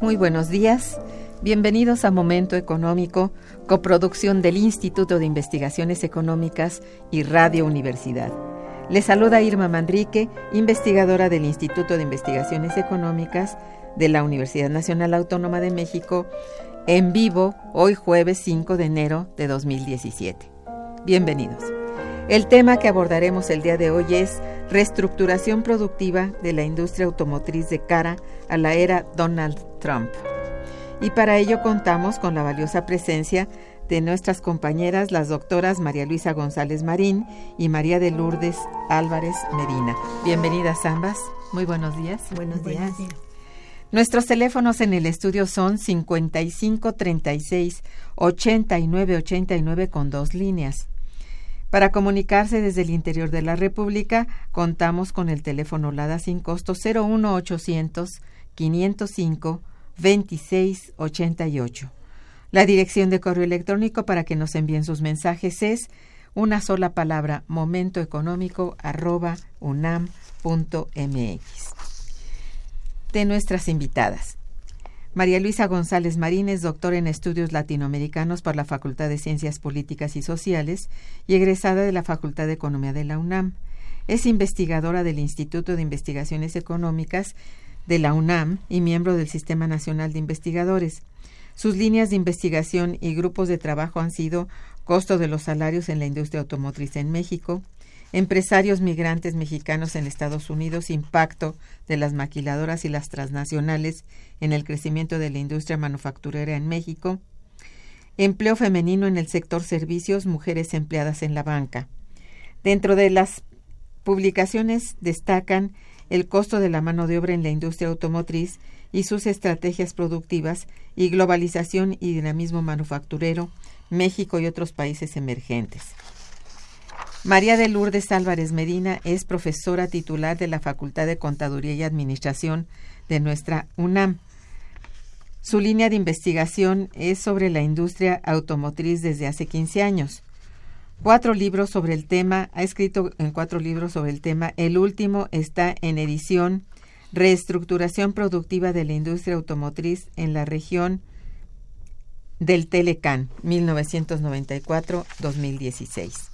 Muy buenos días. Bienvenidos a Momento Económico, coproducción del Instituto de Investigaciones Económicas y Radio Universidad. Les saluda Irma Manrique, investigadora del Instituto de Investigaciones Económicas de la Universidad Nacional Autónoma de México, en vivo hoy jueves 5 de enero de 2017. Bienvenidos. El tema que abordaremos el día de hoy es reestructuración productiva de la industria automotriz de cara a la era Donald Trump. Y para ello contamos con la valiosa presencia de nuestras compañeras, las doctoras María Luisa González Marín y María de Lourdes Álvarez Medina. Bienvenidas ambas. Muy buenos días. Buenos días. Nuestros teléfonos en el estudio son 55 36 89 89 con dos líneas. Para comunicarse desde el interior de la República, contamos con el teléfono LADA sin costo 01800 505 2688. La dirección de correo electrónico para que nos envíen sus mensajes es una sola palabra momentoeconómico arroba unam.mx. De nuestras invitadas. María Luisa González Marín es doctora en estudios latinoamericanos por la Facultad de Ciencias Políticas y Sociales y egresada de la Facultad de Economía de la UNAM. Es investigadora del Instituto de Investigaciones Económicas de la UNAM y miembro del Sistema Nacional de Investigadores. Sus líneas de investigación y grupos de trabajo han sido costo de los salarios en la industria automotriz en México, empresarios migrantes mexicanos en Estados Unidos, impacto de las maquiladoras y las transnacionales en el crecimiento de la industria manufacturera en México, empleo femenino en el sector servicios, mujeres empleadas en la banca. Dentro de las publicaciones destacan el costo de la mano de obra en la industria automotriz y sus estrategias productivas y globalización y dinamismo manufacturero, México y otros países emergentes. María de Lourdes Álvarez Medina es profesora titular de la Facultad de Contaduría y Administración de nuestra UNAM. Su línea de investigación es sobre la industria automotriz desde hace 15 años. Cuatro libros sobre el tema, ha escrito en cuatro libros sobre el tema. El último está en edición Reestructuración Productiva de la Industria Automotriz en la región del Telecan, 1994-2016.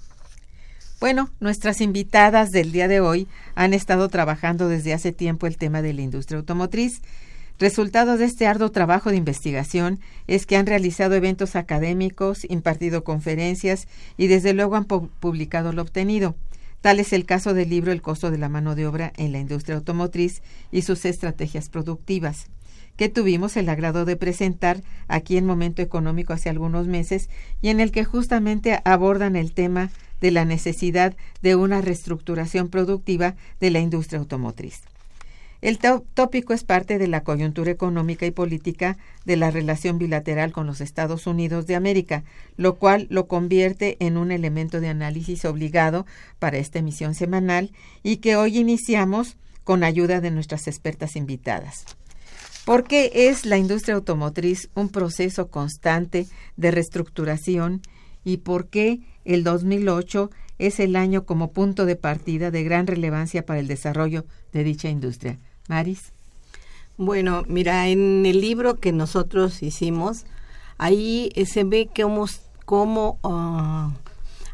Bueno, nuestras invitadas del día de hoy han estado trabajando desde hace tiempo el tema de la industria automotriz. Resultado de este arduo trabajo de investigación es que han realizado eventos académicos, impartido conferencias y desde luego han publicado lo obtenido. Tal es el caso del libro El costo de la mano de obra en la industria automotriz y sus estrategias productivas, que tuvimos el agrado de presentar aquí en Momento Económico hace algunos meses y en el que justamente abordan el tema de la necesidad de una reestructuración productiva de la industria automotriz. El tópico es parte de la coyuntura económica y política de la relación bilateral con los Estados Unidos de América, lo cual lo convierte en un elemento de análisis obligado para esta emisión semanal y que hoy iniciamos con ayuda de nuestras expertas invitadas. ¿Por qué es la industria automotriz un proceso constante de reestructuración y por qué el 2008 es el año como punto de partida de gran relevancia para el desarrollo de dicha industria? Maris. Bueno, mira, en el libro que nosotros hicimos, ahí eh, se ve que cómo ah,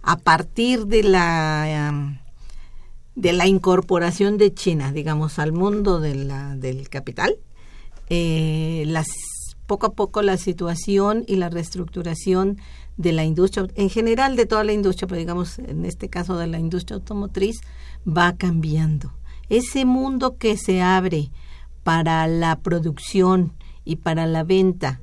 a partir de la de la incorporación de China, digamos, al mundo de la, del capital, eh, las, poco a poco la situación y la reestructuración de la industria, en general de toda la industria, pero digamos en este caso de la industria automotriz, va cambiando. Ese mundo que se abre para la producción y para la venta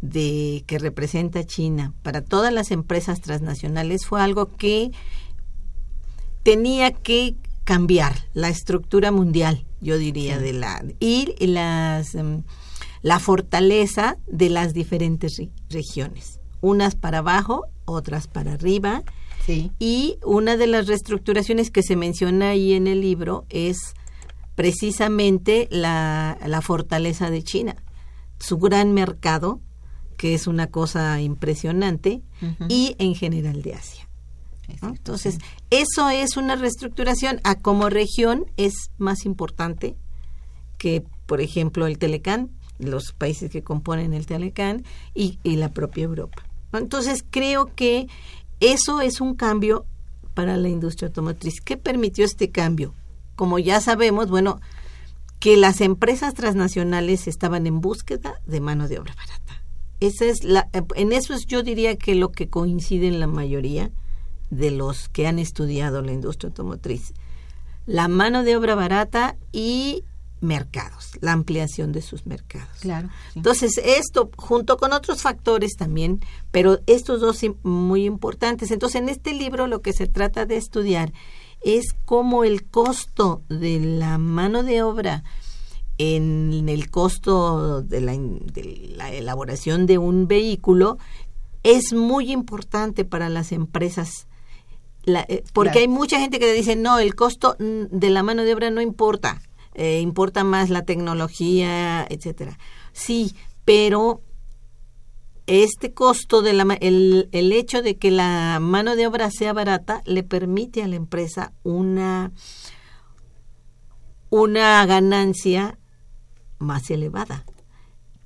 de que representa China para todas las empresas transnacionales fue algo que tenía que cambiar la estructura mundial, yo diría, de la y las em, la fortaleza de las diferentes regiones, unas para abajo, otras para arriba, y una de las reestructuraciones que se menciona ahí en el libro es precisamente la, fortaleza de China, su gran mercado, que es una cosa impresionante, y en general de Asia. Entonces, eso es una reestructuración. A como región es más importante que, por ejemplo, el Telecán, los países que componen el Telecán y, la propia Europa. Entonces, creo que eso es un cambio para la industria automotriz. ¿Qué permitió este cambio? Como ya sabemos, bueno, que las empresas transnacionales estaban en búsqueda de mano de obra barata. Esa es la, en eso es, yo diría que lo que coincide en la mayoría de los que han estudiado la industria automotriz. La mano de obra barata y mercados, la ampliación de sus mercados. Claro. Entonces, esto junto con otros factores también, pero estos dos muy importantes. Entonces, en este libro lo que se trata de estudiar es cómo el costo de la mano de obra en el costo de la, de la elaboración de un vehículo es muy importante para las empresas eh, porque hay mucha gente que dice no el costo de la mano de obra no importa eh, importa más la tecnología, etcétera. Sí, pero este costo de la el, el hecho de que la mano de obra sea barata le permite a la empresa una una ganancia más elevada.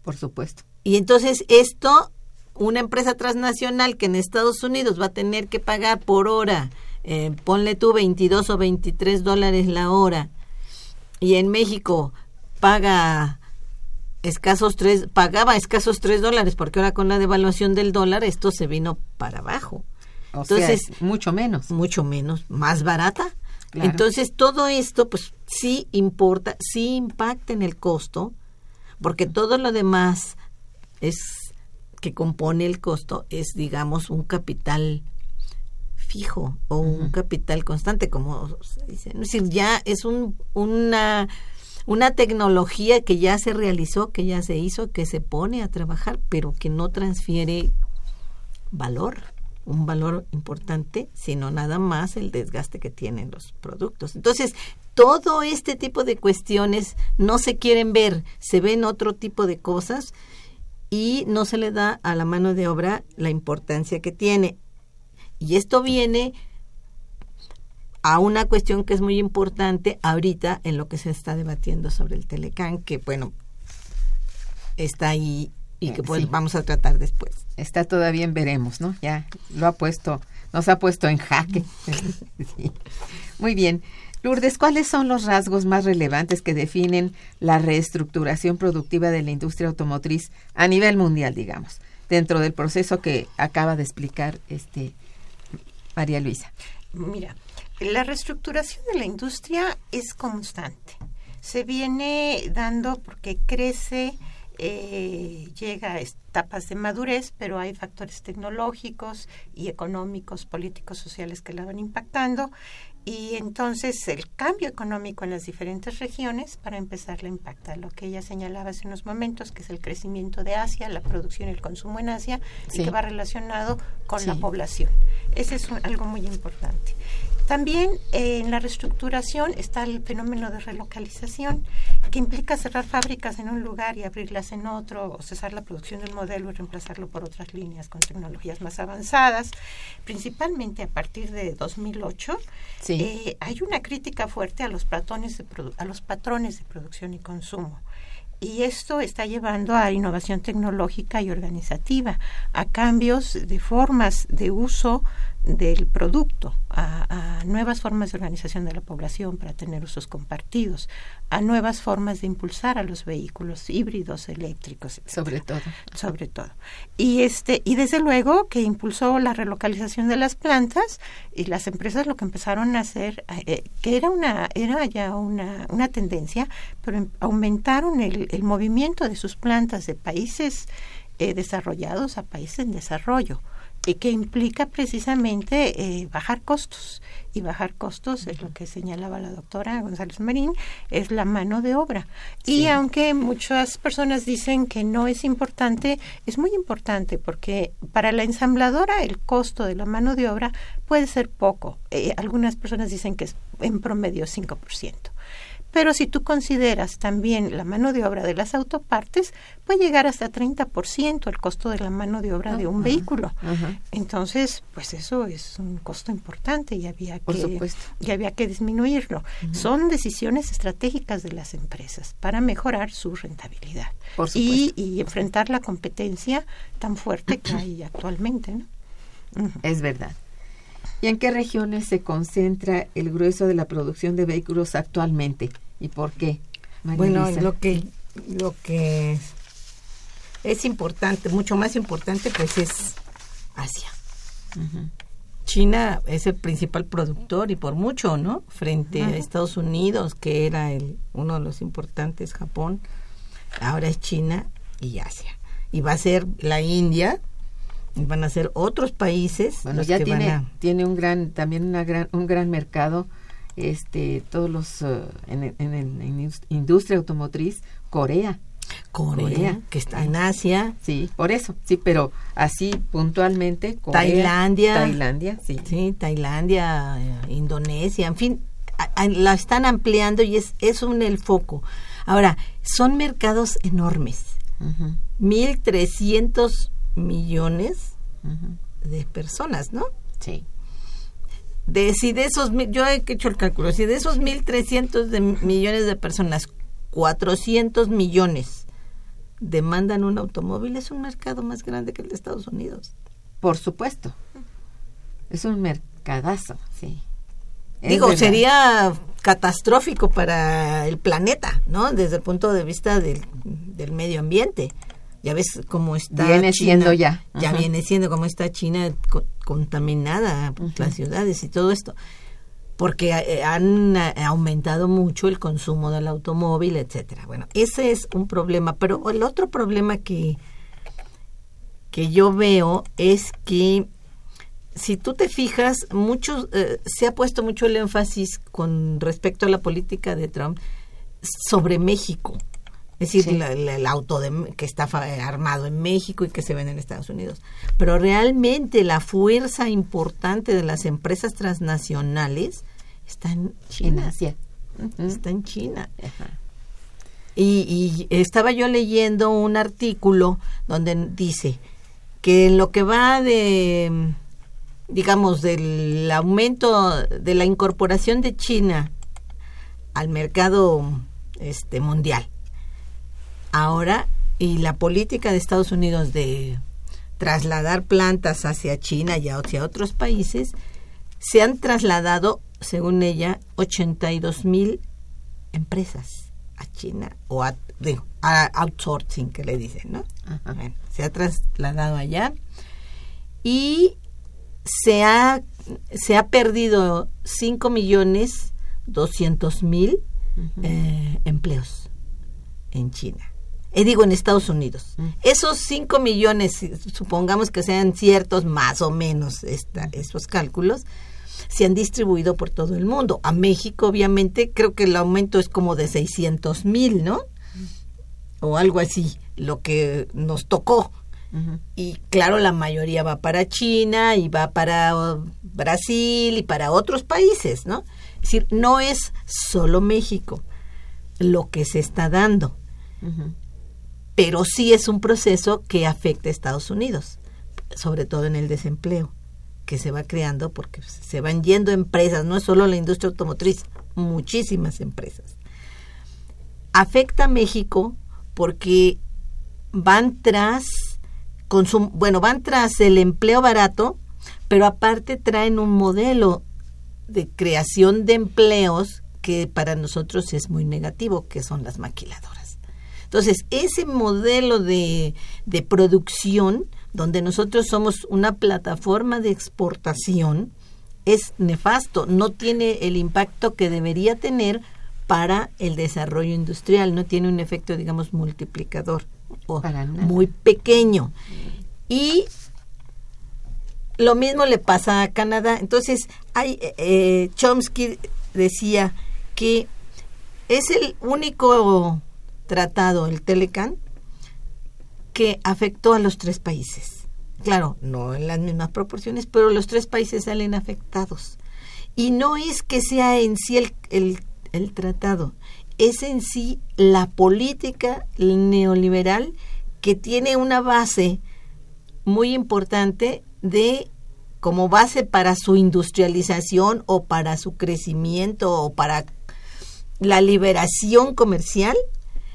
Por supuesto. Y entonces esto, una empresa transnacional que en Estados Unidos va a tener que pagar por hora, eh, ponle tú 22 o 23 dólares la hora, y en México paga escasos tres, pagaba escasos tres dólares, porque ahora con la devaluación del dólar esto se vino para abajo. Entonces, mucho menos. Mucho menos, más barata. Entonces, todo esto, pues sí importa, sí impacta en el costo, porque todo lo demás es que compone el costo es, digamos, un capital fijo o un capital constante, como se dice. Es decir, ya es un, una, una tecnología que ya se realizó, que ya se hizo, que se pone a trabajar, pero que no transfiere valor, un valor importante, sino nada más el desgaste que tienen los productos. Entonces, todo este tipo de cuestiones no se quieren ver, se ven otro tipo de cosas y no se le da a la mano de obra la importancia que tiene. Y esto viene a una cuestión que es muy importante ahorita en lo que se está debatiendo sobre el Telecán, que bueno, está ahí y que pues vamos a tratar después. Está todavía en veremos, ¿no? Ya lo ha puesto, nos ha puesto en jaque. Muy bien. Lourdes, ¿cuáles son los rasgos más relevantes que definen la reestructuración productiva de la industria automotriz a nivel mundial, digamos, dentro del proceso que acaba de explicar este María Luisa. Mira, la reestructuración de la industria es constante. Se viene dando porque crece, eh, llega a etapas de madurez, pero hay factores tecnológicos y económicos, políticos, sociales que la van impactando y entonces el cambio económico en las diferentes regiones para empezar le impacta lo que ella señalaba hace unos momentos que es el crecimiento de Asia la producción y el consumo en Asia y que va relacionado con la población. Ese es algo muy importante también eh, en la reestructuración está el fenómeno de relocalización, que implica cerrar fábricas en un lugar y abrirlas en otro, o cesar la producción del modelo y reemplazarlo por otras líneas con tecnologías más avanzadas. Principalmente a partir de 2008, eh, hay una crítica fuerte a los, patrones de a los patrones de producción y consumo. Y esto está llevando a innovación tecnológica y organizativa, a cambios de formas de uso del producto, a, nuevas formas de organización de la población para tener usos compartidos, a nuevas formas de impulsar a los vehículos híbridos eléctricos, sobre todo, sobre todo. Y este y desde luego que impulsó la relocalización de las plantas y las empresas lo que empezaron a hacer eh, que era una era ya una, una tendencia, pero em, aumentaron el, el movimiento de sus plantas de países eh, desarrollados a países en desarrollo y que implica precisamente eh, bajar costos. Y bajar costos, es lo que señalaba la doctora González Marín, es la mano de obra. Y aunque muchas personas dicen que no es importante, es muy importante porque para la ensambladora el costo de la mano de obra puede ser poco. Eh, algunas personas dicen que es en promedio 5%. Pero si tú consideras también la mano de obra de las autopartes, puede llegar hasta 30% el costo de la mano de obra de un vehículo. Entonces, pues eso es un costo importante y había que, y había que disminuirlo. Son decisiones estratégicas de las empresas para mejorar su rentabilidad y, y, enfrentar la competencia tan fuerte que hay actualmente. ¿no? Es verdad. ¿Y en qué regiones se concentra el grueso de la producción de vehículos actualmente? ¿Y por qué? bueno, lo que lo que es importante, mucho más importante, pues es Asia. China es el principal productor y por mucho, ¿no? Frente a Estados Unidos, que era el, uno de los importantes, Japón, ahora es China y Asia. Y va a ser la India, van a ser otros países. Bueno, ya tiene, tiene un gran, también una gran, un gran mercado este todos los eh, en, en, industria automotriz Corea Corea, que está en Asia. Sí, por eso, sí, pero así puntualmente Tailandia. Tailandia, sí. Sí, Tailandia, eh, Indonesia, en fin, la están ampliando y es, es un el foco. Ahora, son mercados enormes. Mil trescientos millones de personas, ¿no? Sí de si de esos, yo he hecho el cálculo, si de esos 1.300 de millones de personas, 400 millones demandan un automóvil, es un mercado más grande que el de Estados Unidos. Por supuesto. Es un mercadazo, sí. Digo, sería catastrófico para el planeta, ¿no? Desde el punto de vista del, del medio ambiente. Ya ves cómo está viene siendo ya. Ya viene siendo como está China contaminada, las ciudades y todo esto. Porque eh, han eh, aumentado mucho el consumo del automóvil, etcétera. Bueno, ese es un problema. Pero el otro problema que, que yo veo es que si tú te fijas, muchos, eh, se ha puesto mucho el énfasis con respecto a la política de Trump sobre México. Es decir, el auto de, que está armado en México y que se vende en Estados Unidos. Pero realmente la fuerza importante de las empresas transnacionales está en China. Asia. Está en China. Y, y, estaba yo leyendo un artículo donde dice que en lo que va de, digamos, del aumento de la incorporación de China al mercado este mundial, ahora y la política de Estados Unidos de trasladar plantas hacia China y hacia otros países, se han trasladado, según ella, 82 mil empresas a China o a, outsourcing, que le dicen, ¿no? se ha trasladado allá y se ha, se ha perdido 5 millones 200 mil eh, empleos en China eh, digo en Estados Unidos. Mm. Esos 5 millones, supongamos que sean ciertos más o menos esta, esos cálculos, se han distribuido por todo el mundo. A México, obviamente, creo que el aumento es como de 600 mil, ¿no? O algo así, lo que nos tocó. Y claro, la mayoría va para China y va para Brasil y para otros países, ¿no? Es decir, no es solo México lo que se está dando, pero sí es un proceso que afecta a Estados Unidos, sobre todo en el desempleo que se va creando porque se van yendo empresas, no es solo la industria automotriz, muchísimas empresas. Afecta a México porque van tras bueno, van tras el empleo barato, pero aparte traen un modelo de creación de empleos que para nosotros es muy negativo, que son las maquiladoras. Entonces, ese modelo de, de producción, donde nosotros somos una plataforma de exportación, es nefasto, no tiene el impacto que debería tener para el desarrollo industrial, no tiene un efecto, digamos, multiplicador o muy pequeño. Y lo mismo le pasa a Canadá. Entonces, hay, eh, Chomsky decía, que es el único tratado, el Telecan, que afectó a los tres países. Claro, no en las mismas proporciones, pero los tres países salen afectados. Y no es que sea en sí el, el tratado, es en sí la política neoliberal que tiene una base muy importante de como base para su industrialización o para su crecimiento o para la liberación comercial.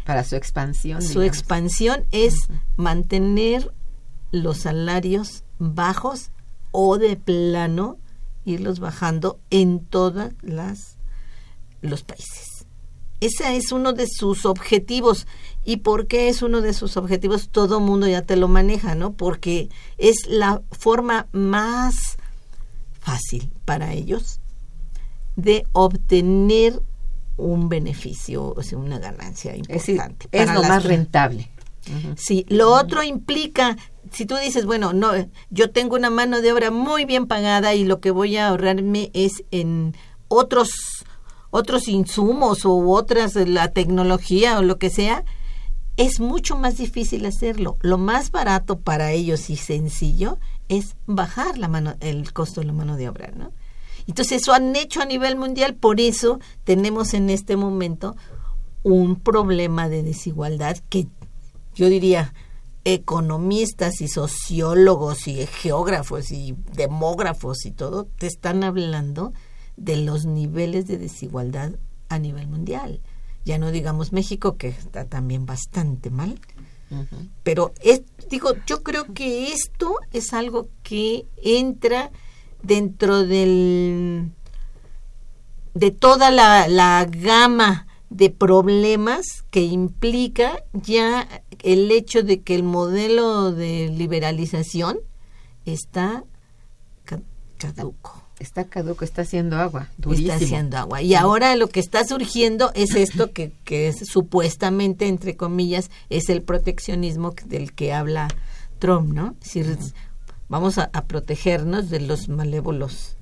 Para su expansión. Su expansión es mantener los salarios bajos o de plano irlos bajando en todas las los países. Ese es uno de sus objetivos. ¿Y por qué es uno de sus objetivos? Todo mundo ya te lo maneja, ¿no? Porque es la forma más fácil para ellos de obtener un beneficio, o sea, una ganancia importante. Es, lo más rentable. Sí, lo otro implica, si tú dices, bueno, no, yo tengo una mano de obra muy bien pagada y lo que voy a ahorrarme es en otros otros insumos o otras la tecnología o lo que sea, es mucho más difícil hacerlo. Lo más barato para ellos y sencillo es bajar la mano el costo de la mano de obra, ¿no? Entonces eso han hecho a nivel mundial, por eso tenemos en este momento un problema de desigualdad que yo diría economistas y sociólogos y geógrafos y demógrafos y todo te están hablando de los niveles de desigualdad a nivel mundial. Ya no digamos México, que está también bastante mal. Pero es, digo, yo creo que esto es algo que entra dentro del, de toda la, la gama de problemas que implica ya el hecho de que el modelo de liberalización está caduco. Está caduco, está haciendo agua. Durísimo. Está haciendo agua. Y ahora lo que está surgiendo es esto que, que es supuestamente, entre comillas, es el proteccionismo del que habla Trump, ¿no? Vamos a, protegernos de los malévolos.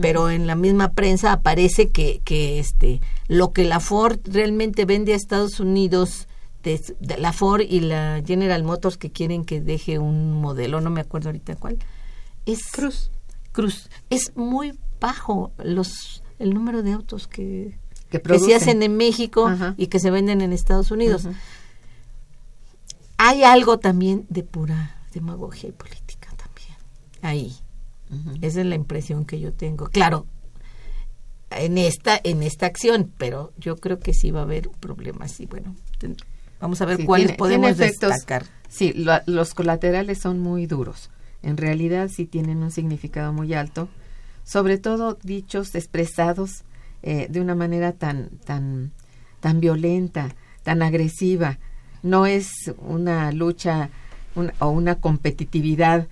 Pero en la misma prensa aparece que, que este lo que la Ford realmente vende a Estados Unidos de, la Ford y la General Motors que quieren que deje un modelo no me acuerdo ahorita cuál es Cruz. Cruz. Es muy bajo los el número de autos que que, se hacen en México y que se venden en Estados Unidos. Hay algo también de pura demagogia y política ahí. Esa es la impresión que yo tengo. Claro, en esta, en esta acción, pero yo creo que sí va a haber problemas y bueno, vamos a ver cuáles podemos destacar. Sí, los colaterales son muy duros. En realidad sí tienen un significado muy alto, sobre todo dichos, expresados eh, de una manera tan, tan, tan violenta, tan agresiva. No es una lucha o una competitividad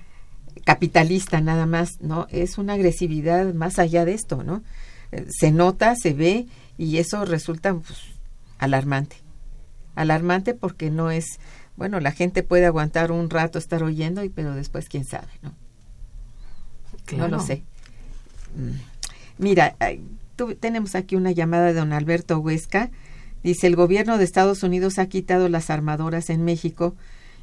capitalista nada más, ¿no? Es una agresividad más allá de esto, ¿no? Eh, se nota, se ve y eso resulta pues, alarmante. Alarmante porque no es, bueno, la gente puede aguantar un rato estar oyendo, pero después quién sabe, ¿no? No lo sé. Mm. Mira, tenemos aquí una llamada de don Alberto Huesca. Dice, el gobierno de Estados Unidos ha quitado las armadoras en México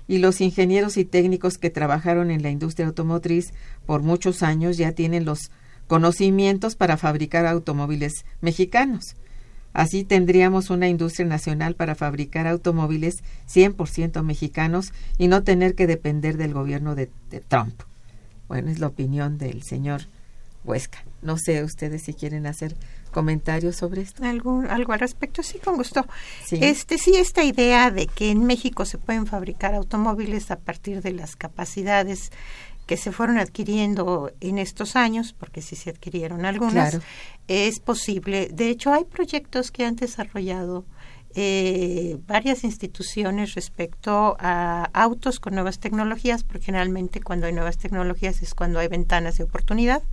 y los ingenieros y técnicos que trabajaron en la industria automotriz por muchos años ya tienen los conocimientos para fabricar automóviles mexicanos. Así tendríamos una industria nacional para fabricar automóviles 100% mexicanos y no tener que depender del gobierno de, Trump. Bueno, es la opinión del señor Huesca. No sé ustedes si quieren hacer comentarios sobre esto. ¿Algo, algo al respecto? Sí, con gusto. Sí. Este, sí, esta idea de que en México se pueden fabricar automóviles a partir de las capacidades que se fueron adquiriendo en estos años, porque sí se adquirieron algunas, es posible. De hecho, hay proyectos que han desarrollado eh, varias instituciones respecto a autos con nuevas tecnologías, porque generalmente cuando hay nuevas tecnologías es cuando hay ventanas de oportunidad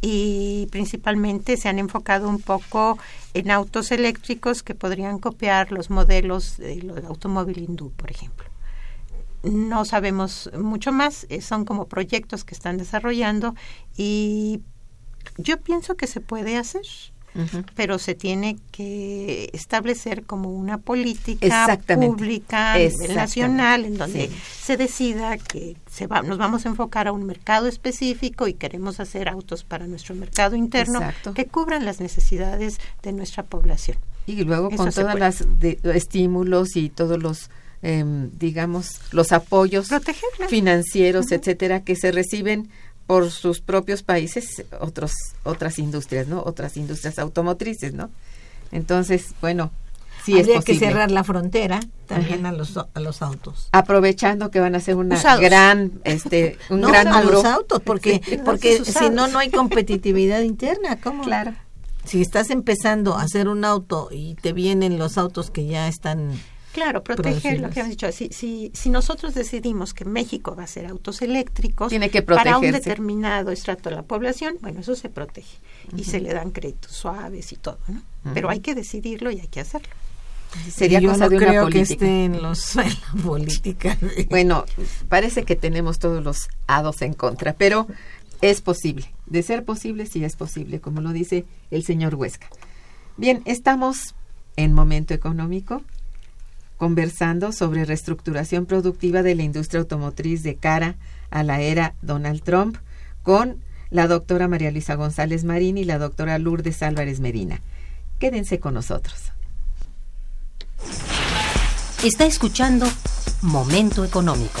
y principalmente se han enfocado un poco en autos eléctricos que podrían copiar los modelos del automóvil hindú, por ejemplo. No sabemos mucho más, eh, son como proyectos que están desarrollando y yo pienso que se puede hacer pero se tiene que establecer como una política pública nacional en donde se decida que se va, nos vamos a enfocar a un mercado específico y queremos hacer autos para nuestro mercado interno que cubran las necesidades de nuestra población. Y luego con todos los estímulos y todos los em, digamos los apoyos financieros, etcétera, que se reciben por sus propios países otros otras industrias, ¿no? Otras industrias automotrices, ¿no? Entonces, bueno, sí es posible. que cerrar la frontera también a los a los autos. Aprovechando que van a ser una gran este un no, gran a los autos porque porque si no no hay competitividad interna, ¿cómo? Claro. Si estás empezando a hacer un auto y te vienen los autos que ya están Claro, proteger lo que hemos dicho. Si, si, si nosotros decidimos que México va a ser autos eléctricos Tiene que para un determinado estrato de la población, bueno, eso se protege y se le dan créditos suaves y todo, ¿no? Pero hay que decidirlo y hay que hacerlo. Sería cosa de una política. que esté en, los, en la política. Bueno, parece que tenemos todos los hados en contra, pero es posible. De ser posible, sí es posible, como lo dice el señor Huesca. Bien, estamos en momento económico conversando sobre reestructuración productiva de la industria automotriz de cara a la era Donald Trump con la doctora María Luisa González Marín y la doctora Lourdes Álvarez Medina. Quédense con nosotros. Está escuchando Momento Económico.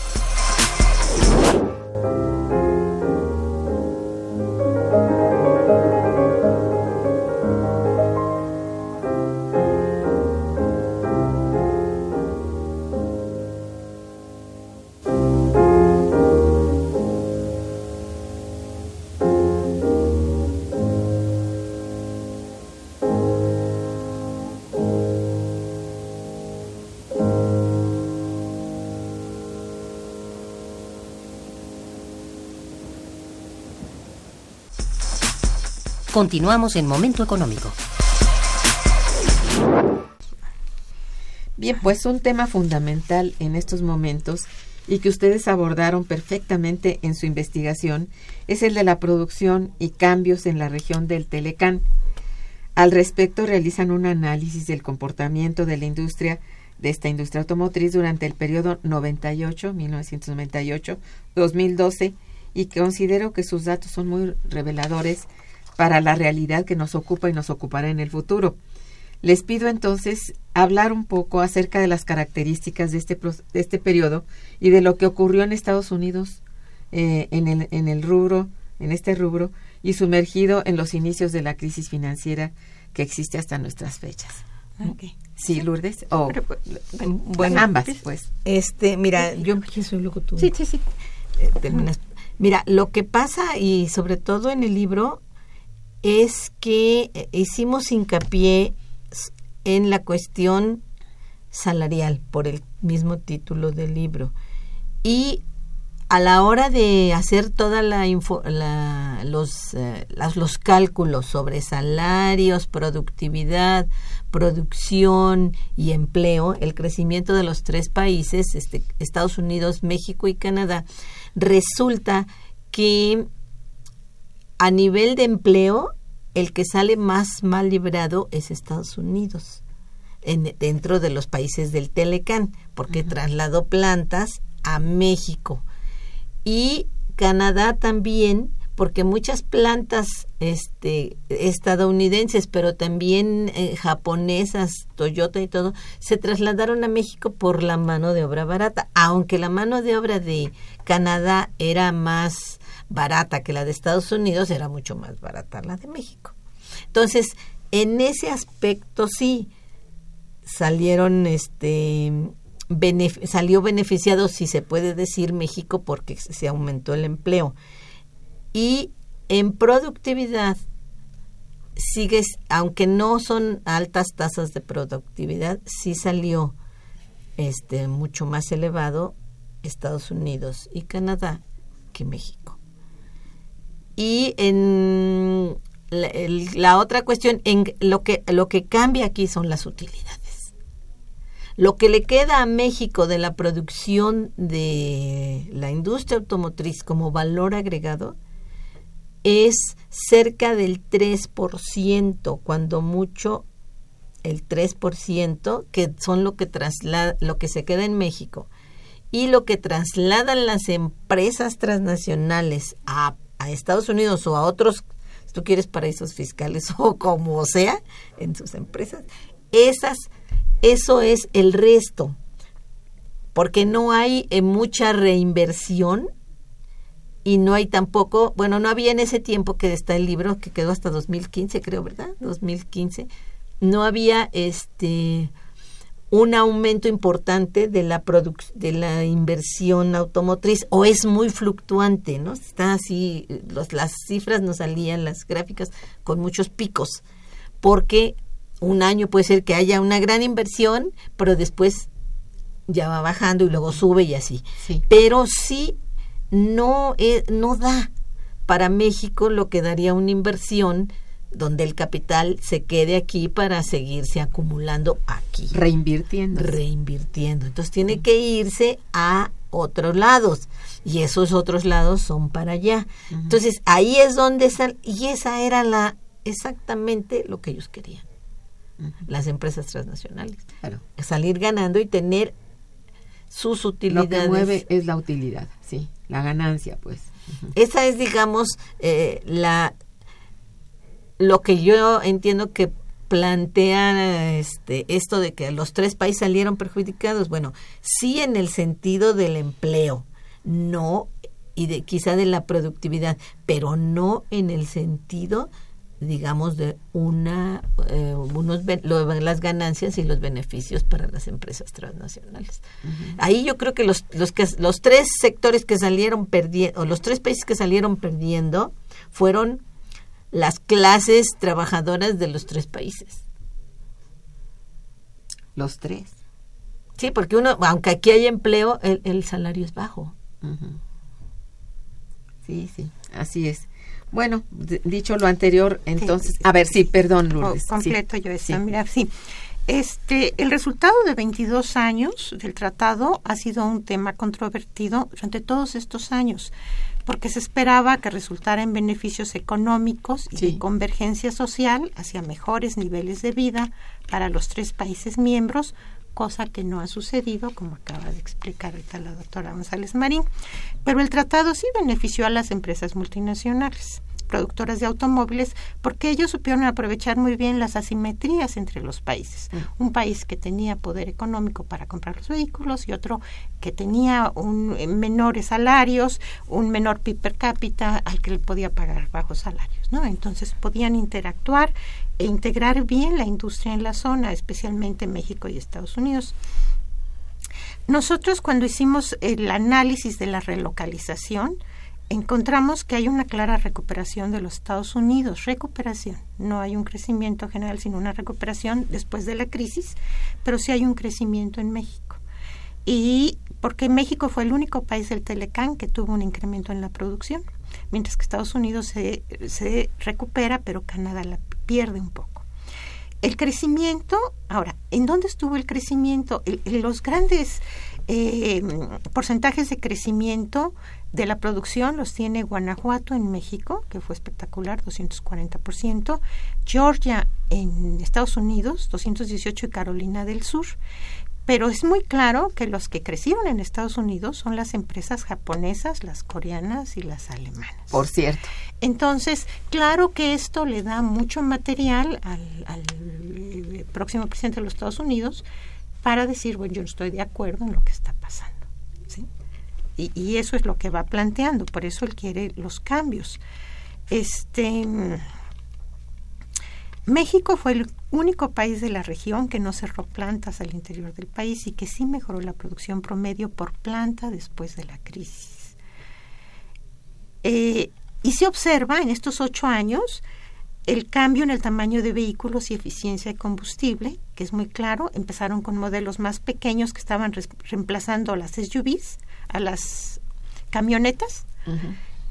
Continuamos en Momento Económico. Bien, pues un tema fundamental en estos momentos y que ustedes abordaron perfectamente en su investigación es el de la producción y cambios en la región del Telecán. Al respecto realizan un análisis del comportamiento de la industria de esta industria automotriz durante el periodo 98, 1998, 2012 y considero que sus datos son muy reveladores para la realidad que nos ocupa y nos ocupará en el futuro. Les pido entonces hablar un poco acerca de las características de este, de este periodo y de lo que ocurrió en Estados Unidos eh, en, el, en el rubro, en este rubro, y sumergido en los inicios de la crisis financiera que existe hasta nuestras fechas. Sí, Lourdes. O bueno, ambas, pues. Este, mira, yo soy tú. Sí, sí, sí. Eh, mira, lo que pasa y sobre todo en el libro es que eh, hicimos hincapié en la cuestión salarial por el mismo título del libro. Y a la hora de hacer toda la, los, eh, los cálculos sobre salarios, productividad, producción y empleo, el crecimiento de los tres países, este, Estados Unidos, México y Canadá, resulta que a nivel de empleo el que sale más mal librado es Estados Unidos, en, dentro de los países del Telecán, porque trasladó plantas a México. Y Canadá también, porque muchas plantas este, estadounidenses, pero también eh, japonesas, Toyota y todo, se trasladaron a México por la mano de obra barata, aunque la mano de obra de Canadá era más barata que la de Estados Unidos, era mucho más barata la de México. Entonces, en ese aspecto sí salieron este salió beneficiado si se puede decir México porque se aumentó el empleo y en productividad sigue aunque no son altas tasas de productividad sí salió este mucho más elevado Estados Unidos y Canadá que México y en la, otra cuestión, en lo que, lo que cambia aquí son las utilidades. Lo que le queda a México de la producción de la industria automotriz como valor agregado es cerca del 3%, cuando mucho el 3%, que son lo que traslada, lo que se queda en México, y lo que trasladan las empresas transnacionales a, a Estados Unidos o a otros tú quieres paraísos fiscales o como sea en sus empresas, esas, eso es el resto, porque no hay eh, mucha reinversión y no hay tampoco, bueno, no había en ese tiempo que está el libro que quedó hasta 2015, creo, ¿verdad? 2015. No había este un aumento importante de la de la inversión automotriz o es muy fluctuante, ¿no? Está así, los, las cifras nos salían, las gráficas, con muchos picos, porque un año puede ser que haya una gran inversión, pero después ya va bajando y luego sube y así. Pero sí no, eh, no da para México lo que daría una inversión donde el capital se quede aquí para seguirse acumulando aquí. Reinvirtiendo. Reinvirtiendo. Entonces tiene que irse a otros lados y esos otros lados son para allá. Entonces ahí es donde sal y esa era la exactamente lo que ellos querían. Las empresas transnacionales. Salir ganando y tener sus utilidades. Lo que mueve es la utilidad, sí, la ganancia, pues. Esa es, digamos, eh, la lo que yo entiendo que plantea este, esto de que los tres países salieron perjudicados, bueno, sí en el sentido del empleo, no y de quizá de la productividad, pero no en el sentido digamos de una eh, unos las ganancias y los beneficios para las empresas transnacionales. Ahí yo creo que los los que los tres sectores que salieron perdiendo o los tres países que salieron perdiendo fueron las clases trabajadoras de los tres países. Los tres. Sí, porque uno, aunque aquí hay empleo, el, salario es bajo. Sí, sí, así es. Bueno, dicho lo anterior, entonces, a ver, sí, perdón, Lourdes. completo yo eso, mira, sí. Este, el resultado de 22 años del tratado ha sido un tema controvertido durante todos estos años, porque se esperaba que resultara en beneficios económicos y de convergencia social hacia mejores niveles de vida para los tres países miembros, cosa que no ha sucedido, como acaba de explicar ahorita la doctora González Marín. Pero el tratado sí benefició a las empresas multinacionales productoras de automóviles porque ellos supieron aprovechar muy bien las asimetrías entre los países. Mm. Un país que tenía poder económico para comprar los vehículos y otro que tenía un, eh, menores salarios, un menor PIB per cápita al que le podía pagar bajos salarios. ¿no? Entonces podían interactuar e integrar bien la industria en la zona, especialmente México y Estados Unidos. Nosotros cuando hicimos el análisis de la relocalización, encontramos que hay una clara recuperación de los Estados Unidos, recuperación. No hay un crecimiento general, sino una recuperación después de la crisis, pero sí hay un crecimiento en México. Y porque México fue el único país del Telecán que tuvo un incremento en la producción mientras que Estados Unidos se, se recupera, pero Canadá la pierde un poco. El crecimiento, ahora, ¿en dónde estuvo el crecimiento? los grandes eh, porcentajes de crecimiento de la producción los tiene Guanajuato en México, que fue espectacular, 240%, Georgia en Estados Unidos, 218 y Carolina del Sur. Pero es muy claro que los que crecieron en Estados Unidos son las empresas japonesas, las coreanas y las alemanas. Por cierto. Entonces, claro que esto le da mucho material al, próximo presidente de los Estados Unidos para decir, bueno, yo no estoy de acuerdo en lo que está pasando. Y, y eso es lo que va planteando, por eso él quiere los cambios. Este México fue el único país de la región que no cerró plantas al interior del país y que sí mejoró la producción promedio por planta después de la crisis. Eh, y se observa en estos ocho años el cambio en el tamaño de vehículos y eficiencia de combustible, que es muy claro. Empezaron con modelos más pequeños que estaban reemplazando a las SUVs, a las camionetas.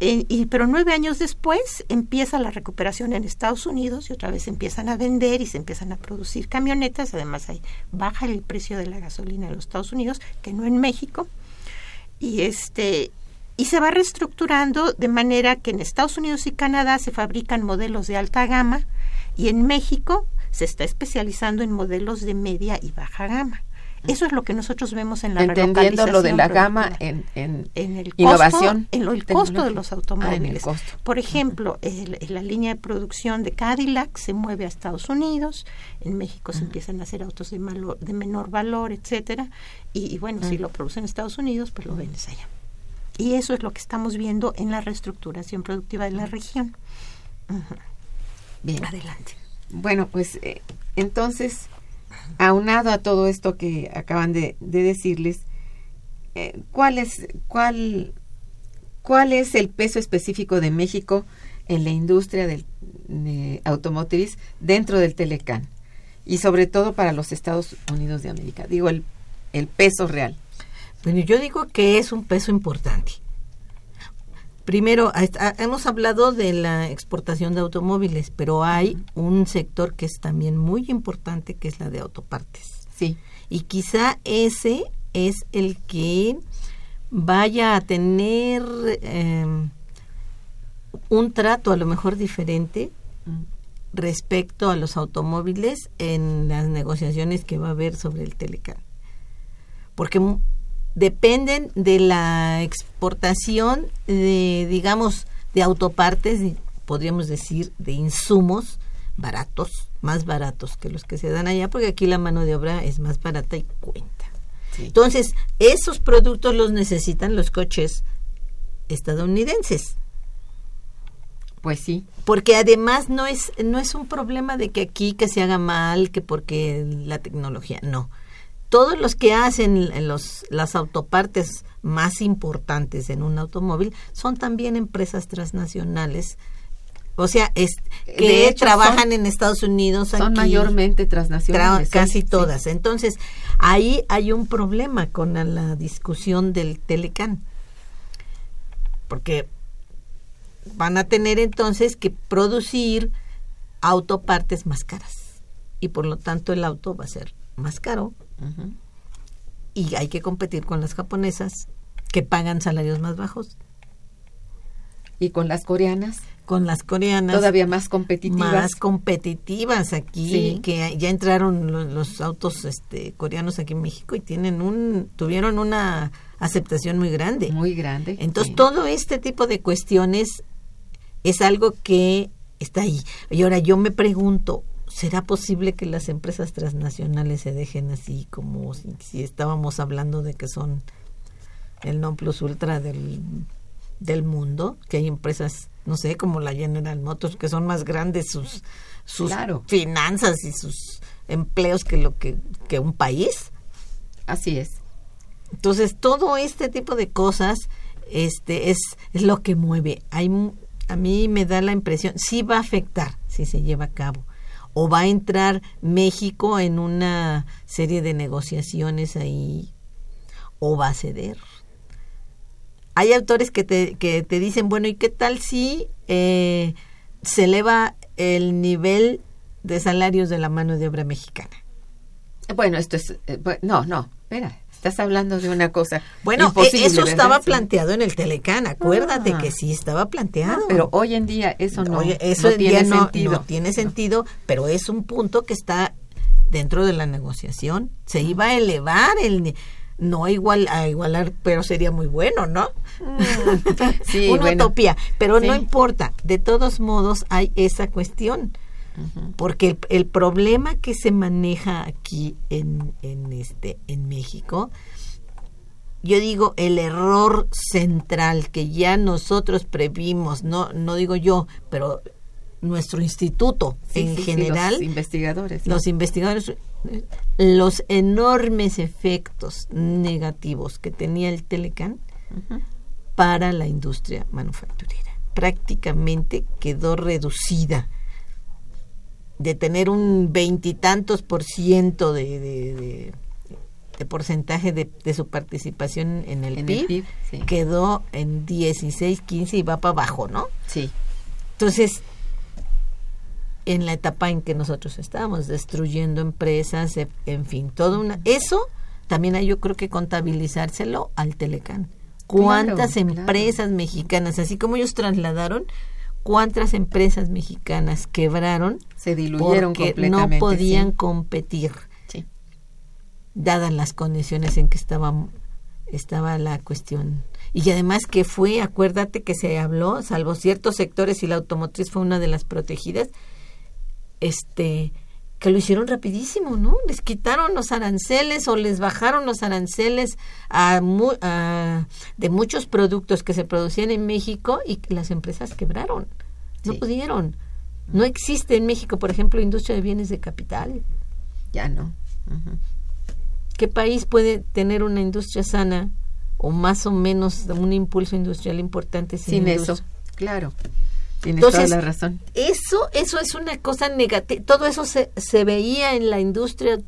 Eh, y, pero nueve años después empieza la recuperación en Estados Unidos y otra vez empiezan a vender y se empiezan a producir camionetas. Además, hay, baja el precio de la gasolina en los Estados Unidos, que no en México. Y este y se va reestructurando de manera que en Estados Unidos y Canadá se fabrican modelos de alta gama y en México se está especializando en modelos de media y baja gama. Eso es lo que nosotros vemos en la Entendiendo lo de la gama en, en, el innovación. en el costo de los ah, automóviles. Por ejemplo, la línea de producción de Cadillac se mueve a Estados Unidos, en México se empiezan a hacer autos de, de menor valor, etcétera, y, bueno, si lo producen en Estados Unidos, pues lo vendes allá. Y eso es lo que estamos viendo en la reestructuración productiva de la región. Bien. Adelante. Bueno, pues eh, entonces aunado a todo esto que acaban de, decirles, eh, ¿cuál, es, cuál, ¿cuál es el peso específico de México en la industria del, automotriz dentro del Telecán? Y sobre todo para los Estados Unidos de América. Digo, el, el peso real. Bueno, yo digo que es un peso importante. Primero, hemos hablado de la exportación de automóviles, pero hay un sector que es también muy importante, que es la de autopartes. Sí. Y quizá ese es el que vaya a tener em, un trato a lo mejor diferente respecto a los automóviles en las negociaciones que va a haber sobre el Telecan. Porque dependen de la exportación de, digamos, de autopartes, podríamos decir, de insumos baratos, más baratos que los que se dan allá, porque aquí la mano de obra es más barata y cuenta. Entonces, esos productos los necesitan los coches estadounidenses. Pues sí. Porque además no es, no es un problema de que aquí que se haga mal, que porque la tecnología, no todos los que hacen los, las autopartes más importantes en un automóvil son también empresas transnacionales. O sea, es, que trabajan en Estados Unidos. Son mayormente transnacionales. casi todas. Entonces, ahí hay un problema con la, discusión del Telecan. Porque van a tener entonces que producir autopartes más caras y por lo tanto el auto va a ser más caro y hay que competir con las japonesas que pagan salarios más bajos. Y con las coreanas con las coreanas todavía más competitivas. más competitivas aquí que ya entraron los, los, autos este coreanos aquí en México y tienen un tuvieron una aceptación muy grande. Muy grande entonces todo este tipo de cuestiones es algo que está ahí. Y ahora yo me pregunto ¿Será posible que las empresas transnacionales se dejen así como si, si estábamos hablando de que son el non plus ultra del, del mundo? Que hay empresas, no sé, como la General Motors, que son más grandes sus, sus Claro. finanzas y sus empleos que lo que, que un país. así es Entonces, todo este tipo de cosas este, es, es lo que mueve. Hay, a mí me da la impresión, sí va a afectar si se lleva a cabo. O va a entrar México en una serie de negociaciones ahí, o va a ceder. Hay autores que te, que te dicen, bueno, ¿y qué tal si eh, se eleva el nivel de salarios de la mano de obra mexicana? bueno esto es eh, no no espera estás hablando de una cosa Bueno, imposible, e- eso estaba planteado en el Telecán, acuérdate Ah. que sí estaba planteado. pero hoy en día eso no, Oye, eso no tiene no, sentido no tiene sentido, pero es un punto que está dentro de la negociación. Se iba a elevar el no igual a igualar, pero sería muy bueno, ¿no? sí Una bueno. utopía, pero no importa. De todos modos hay esa cuestión. Porque el, el problema que se maneja aquí en, en este en México, yo digo el error central que ya nosotros previmos, no no digo yo, pero nuestro instituto Sí, en sí, sí, general, los investigadores los investigadores, los enormes efectos negativos que tenía el Telecán para la industria manufacturera. Prácticamente quedó reducida de tener un veintitantos por ciento de, de- de- de porcentaje de, de su participación en el En PIB, el PIB, sí. quedó en 16, 15 y va para abajo, ¿no? sí Entonces, en la etapa en que nosotros estábamos, destruyendo empresas, e- en fin, todo una... Eso también hay yo creo que contabilizárselo al Telecán. ¿Cuántas Claro, empresas mexicanas, así como ellos trasladaron, cuántas empresas mexicanas quebraron se diluyeron porque completamente no podían sí. competir, Sí. dadas las condiciones en que estaba, estaba la cuestión. Y además que fue, acuérdate que se habló, salvo ciertos sectores y la automotriz fue una de las protegidas, este que lo hicieron rapidísimo, ¿no? Les quitaron los aranceles o les bajaron los aranceles a, mu- a- de muchos productos que se producían en México y las empresas quebraron. No Sí. pudieron. No existe en México, por ejemplo, industria de bienes de capital. ya no Ujú. ¿Qué país puede tener una industria sana o más o menos un impulso industrial importante sin, eso claro tienes Entonces, toda la razón Eso, eso es una cosa negativa. Todo eso se, se veía en la industria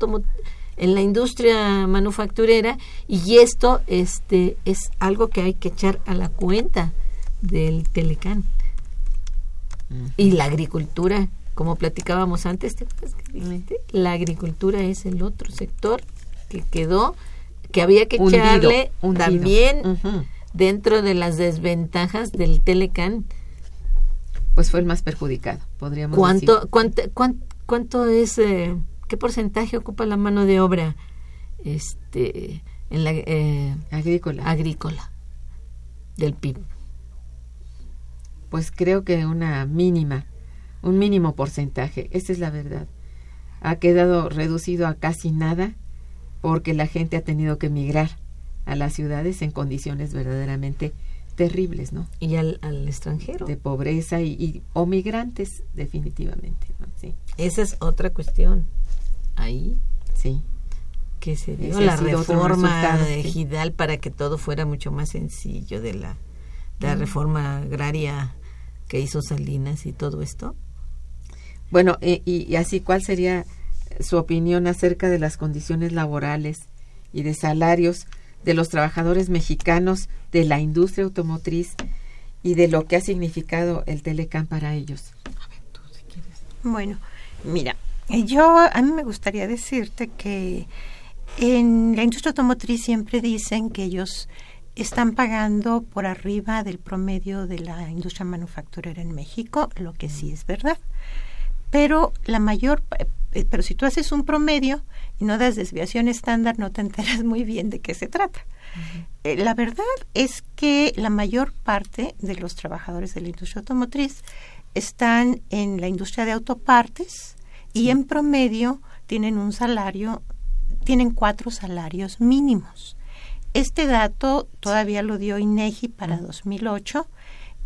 en la industria manufacturera y esto este es algo que hay que echar a la cuenta del Telecán. Y la agricultura, como platicábamos antes. La agricultura es el otro sector que quedó que había que Hundido, echarle hundido. también dentro de las desventajas del Telecán. Pues fue el más perjudicado podríamos ¿Cuánto, decir cuánto, cuán- cuánto es, eh, qué porcentaje ocupa la mano de obra este, en la eh, agrícola agrícola del PIB? pues creo que una mínima, un mínimo porcentaje, esa es la verdad. Ha quedado reducido a casi nada porque la gente ha tenido que emigrar a las ciudades en condiciones verdaderamente terribles, ¿no? Y al, al extranjero. De pobreza y, y- o migrantes definitivamente, ¿no? Sí, Esa es otra cuestión. Ahí sí. que se dio Ese la reforma de sí. Gidal para que todo fuera mucho más sencillo de la, de Mm. la reforma agraria que hizo Salinas y todo esto. Bueno, eh, y, y así, ¿cuál sería su opinión acerca de las condiciones laborales y de salarios de los trabajadores mexicanos de la industria automotriz y de lo que ha significado el Telecam para ellos. Bueno, mira, yo a mí me gustaría decirte que en la industria automotriz siempre dicen que ellos están pagando por arriba del promedio de la industria manufacturera en México, lo que sí es verdad. Pero la mayor, eh, pero si tú haces un promedio y no das desviación estándar, no te enteras muy bien de qué se trata. Eh, la verdad es que la mayor parte de los trabajadores de la industria automotriz están en la industria de autopartes y en promedio tienen un salario, tienen cuatro salarios mínimos. Este dato todavía lo dio INEGI para 2008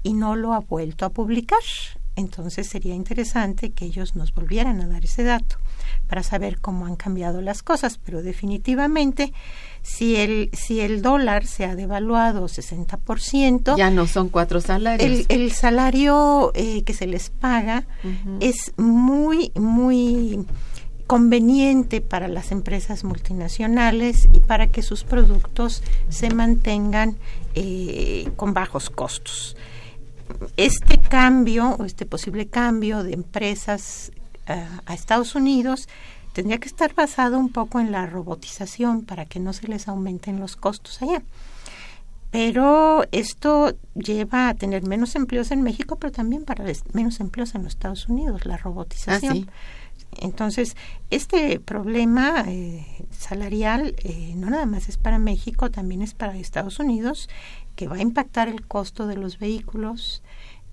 y no lo ha vuelto a publicar. Entonces sería interesante que ellos nos volvieran a dar ese dato para saber cómo han cambiado las cosas, pero definitivamente si el si el dólar se ha devaluado 60%, ya no son cuatro salarios. El, salario eh, que se les paga es muy muy conveniente para las empresas multinacionales y para que sus productos se mantengan eh, con bajos costos. Este cambio, o este posible cambio de empresas a Estados Unidos, tendría que estar basado un poco en la robotización para que no se les aumenten los costos allá. Pero esto lleva a tener menos empleos en México, pero también para menos empleos en los Estados Unidos, la robotización. Ah, Entonces, este problema eh, salarial eh, no nada más es para México, también es para Estados Unidos, que va a impactar el costo de los vehículos.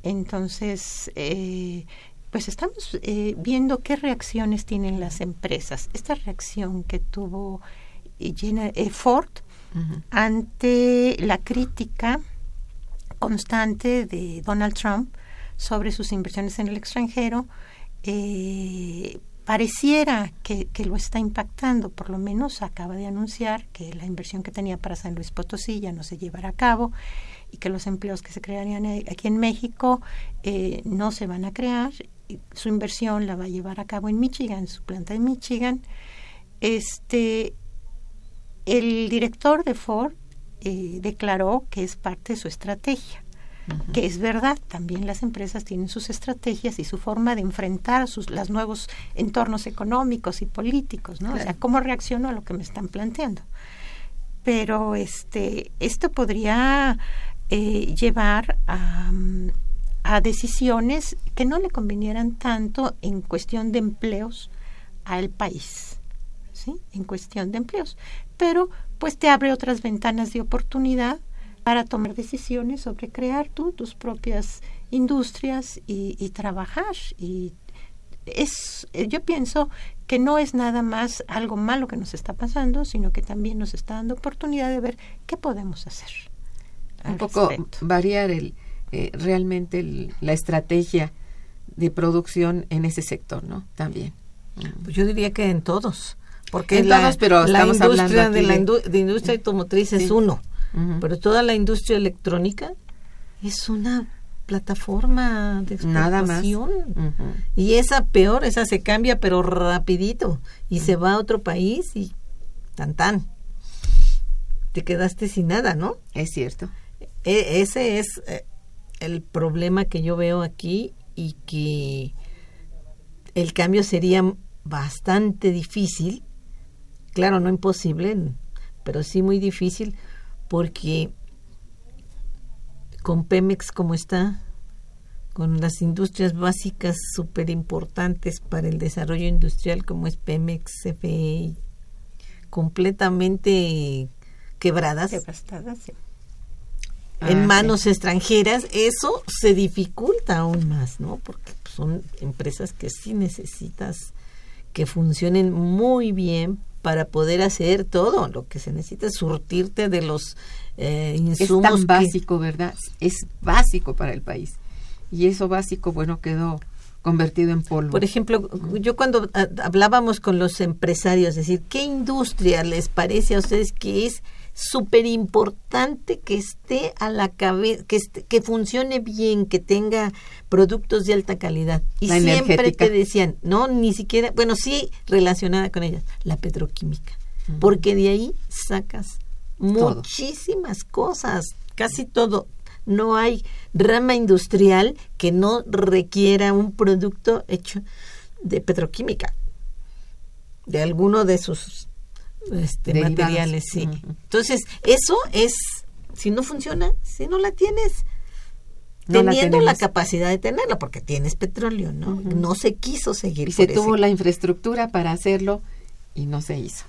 Entonces, eh, pues estamos eh, viendo qué reacciones tienen las empresas. Esta reacción que tuvo eh, Ford ante la crítica constante de Donald Trump sobre sus inversiones en el extranjero, eh, pareciera que, lo está impactando, por lo menos acaba de anunciar que la inversión que tenía para San Luis Potosí ya no se llevará a cabo y que los empleos que se crearían aquí en México no se van a crear. Su inversión la va a llevar a cabo en Michigan, su planta en Michigan. Este, el director de Ford eh, declaró que es parte de su estrategia, que es verdad, también las empresas tienen sus estrategias y su forma de enfrentar sus, los nuevos entornos económicos y políticos, ¿no? O sea, cómo reacciono a lo que me están planteando. Pero este, esto podría eh, llevar a, a decisiones que no le convinieran tanto en cuestión de empleos al país, ¿sí? En cuestión de empleos. Pero pues te abre otras ventanas de oportunidad para tomar decisiones sobre crear tú tus propias industrias y, y trabajar. Y es, yo pienso que no es nada más algo malo que nos está pasando, sino que también nos está dando oportunidad de ver qué podemos hacer. Un poco variar el, eh, realmente la estrategia de producción en ese sector, ¿no? También. Pues yo diría que en todos, porque en la, todos, pero la industria de, la industria automotriz es uno, pero toda la industria electrónica es una plataforma de exportación. Y esa peor, esa se cambia pero rapidito. Y se va a otro país y tan tan. Te quedaste sin nada, ¿no? Es cierto. E, ese es eh, el problema que yo veo aquí y que el cambio sería bastante difícil, claro, no imposible, pero sí muy difícil, porque con Pemex como está, con las industrias básicas súper importantes para el desarrollo industrial como es Pemex, CFE, completamente quebradas. Devastadas, sí en ah, manos extranjeras, eso se dificulta aún más, ¿no? Porque son empresas que sí necesitas que funcionen muy bien para poder hacer todo lo que se necesita, surtirte de los eh, insumos. Es tan básico, ¿verdad? Es básico para el país. Y eso básico, bueno, quedó convertido en polvo. Por ejemplo, yo cuando ah, hablábamos con los empresarios, es decir, ¿qué industria les parece a ustedes que es súper importante que esté a la cabeza, que, que funcione bien, que tenga productos de alta calidad. Y siempre te decían, no, ni siquiera, bueno, sí relacionada con ellas, la petroquímica, porque de ahí sacas muchísimas cosas, casi todo, no hay rama industrial que no requiera un producto hecho de petroquímica, de alguno de sus este, materiales, sí. Entonces, eso es, si no funciona, si no la tienes, No teniendo la, capacidad de tenerla, porque tienes petróleo, ¿no? No se quiso seguir Y se ese tuvo la infraestructura para hacerlo y no se hizo.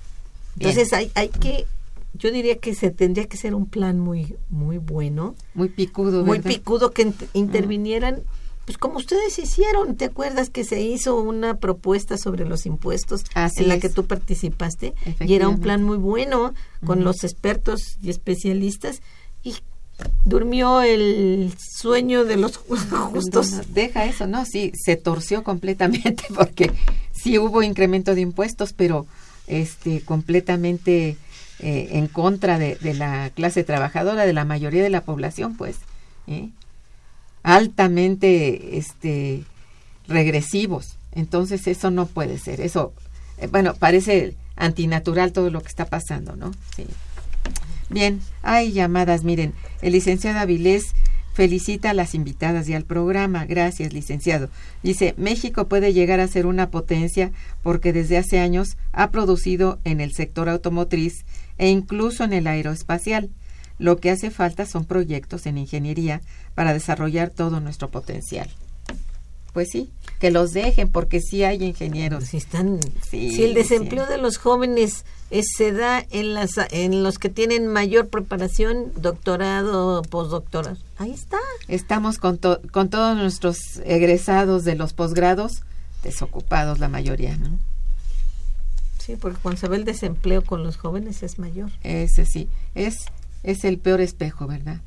Bien. Entonces hay, hay que, yo diría que se tendría que ser un plan muy, muy bueno, muy picudo, muy ¿verdad? picudo que int- intervinieran, pues como ustedes hicieron, ¿te acuerdas que se hizo una propuesta sobre los impuestos Así en la es. que tú participaste? Y era un plan muy bueno con los expertos y especialistas y durmió el sueño de los justos. No, no, deja eso, no, sí, se torció completamente porque sí hubo incremento de impuestos, pero este completamente eh, en contra de, de la clase trabajadora, de la mayoría de la población, pues, ¿eh? Altamente este regresivos. Entonces eso no puede ser. Eso, eh, bueno, parece antinatural todo lo que está pasando, ¿no? Sí. Bien, hay llamadas. Miren, el licenciado Avilés felicita a las invitadas y al programa. Gracias, licenciado. Dice, México puede llegar a ser una potencia porque desde hace años ha producido en el sector automotriz e incluso en el aeroespacial. Lo que hace falta son proyectos en ingeniería para desarrollar todo nuestro potencial. Pues sí, que los dejen porque sí hay ingenieros. Si están, Sí, si el desempleo sí. de los jóvenes es- se da en las en los que tienen mayor preparación, doctorado, postdoctorado, ahí está. Estamos con, to- con todos nuestros egresados de los posgrados desocupados la mayoría, ¿no? Sí, porque cuando se ve el desempleo con los jóvenes es mayor. Ese sí, es, es el peor espejo, ¿verdad?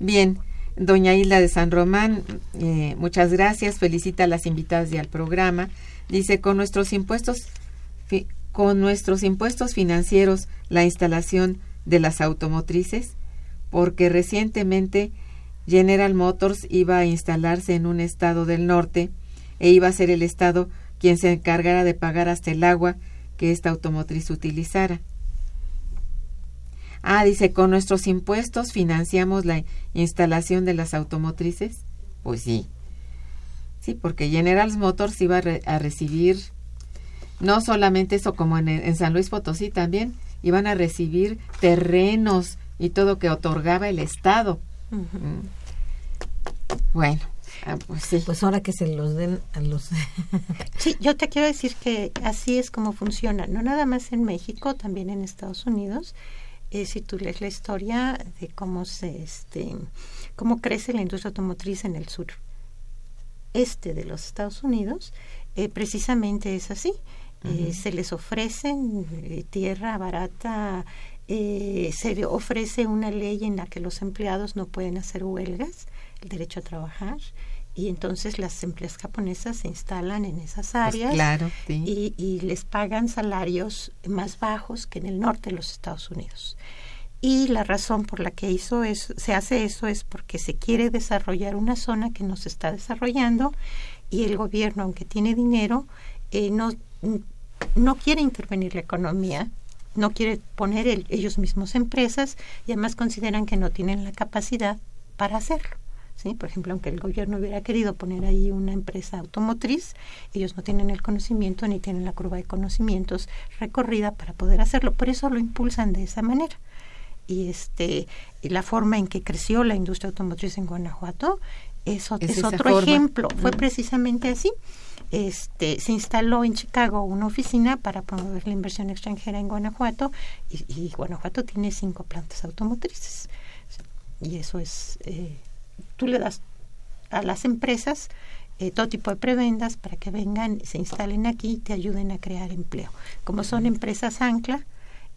Bien, doña Hilda de San Román, eh, muchas gracias, felicita a las invitadas y al programa. Dice, con nuestros impuestos, fi- con nuestros impuestos financieros, la instalación de las automotrices, porque recientemente General Motors iba a instalarse en un estado del norte e iba a ser el estado quien se encargara de pagar hasta el agua que esta automotriz utilizara. Ah, dice, con nuestros impuestos financiamos la instalación de las automotrices. Pues sí. Sí, porque General Motors iba a, re- a recibir, no solamente eso, como en, en San Luis Potosí también, iban a recibir terrenos y todo que otorgaba el Estado. Mm. Bueno, ah, pues sí. Pues ahora que se los den a los Sí, yo te quiero decir que así es como funciona, no nada más en México, también en Estados Unidos. Eh, si tú lees la historia de cómo se, este, cómo crece la industria automotriz en el sur este de los Estados Unidos, eh, precisamente es así. Eh, se les ofrecen tierra barata, se ofrece una ley en la que los empleados no pueden hacer huelgas, el derecho a trabajar, y entonces las empresas japonesas se instalan en esas Pues áreas claro, sí. y, y les pagan salarios más bajos que en el norte de los Estados Unidos. Y la razón por la que hizo eso, se hace eso es porque se quiere desarrollar una zona que no se está desarrollando y el gobierno, aunque tiene dinero, eh, no, no quiere intervenir la economía, no quiere poner el- ellos mismos empresas y además consideran que no tienen la capacidad para hacerlo. ¿Sí? Por ejemplo, aunque el gobierno hubiera querido poner ahí una empresa automotriz, ellos no tienen el conocimiento ni tienen la curva de conocimientos recorrida para poder hacerlo. Por eso lo impulsan de esa manera. Y este la forma en que creció la industria automotriz en Guanajuato es, Es es otro forma. ejemplo. Fue Mm. precisamente así. Este, se instaló en Chicago una oficina para promover la inversión extranjera en Guanajuato y, y Guanajuato tiene cinco plantas automotrices. Y eso es, eh, tú le das a las empresas eh, todo tipo de prebendas para que vengan, se instalen aquí y te ayuden a crear empleo. Como son empresas ancla,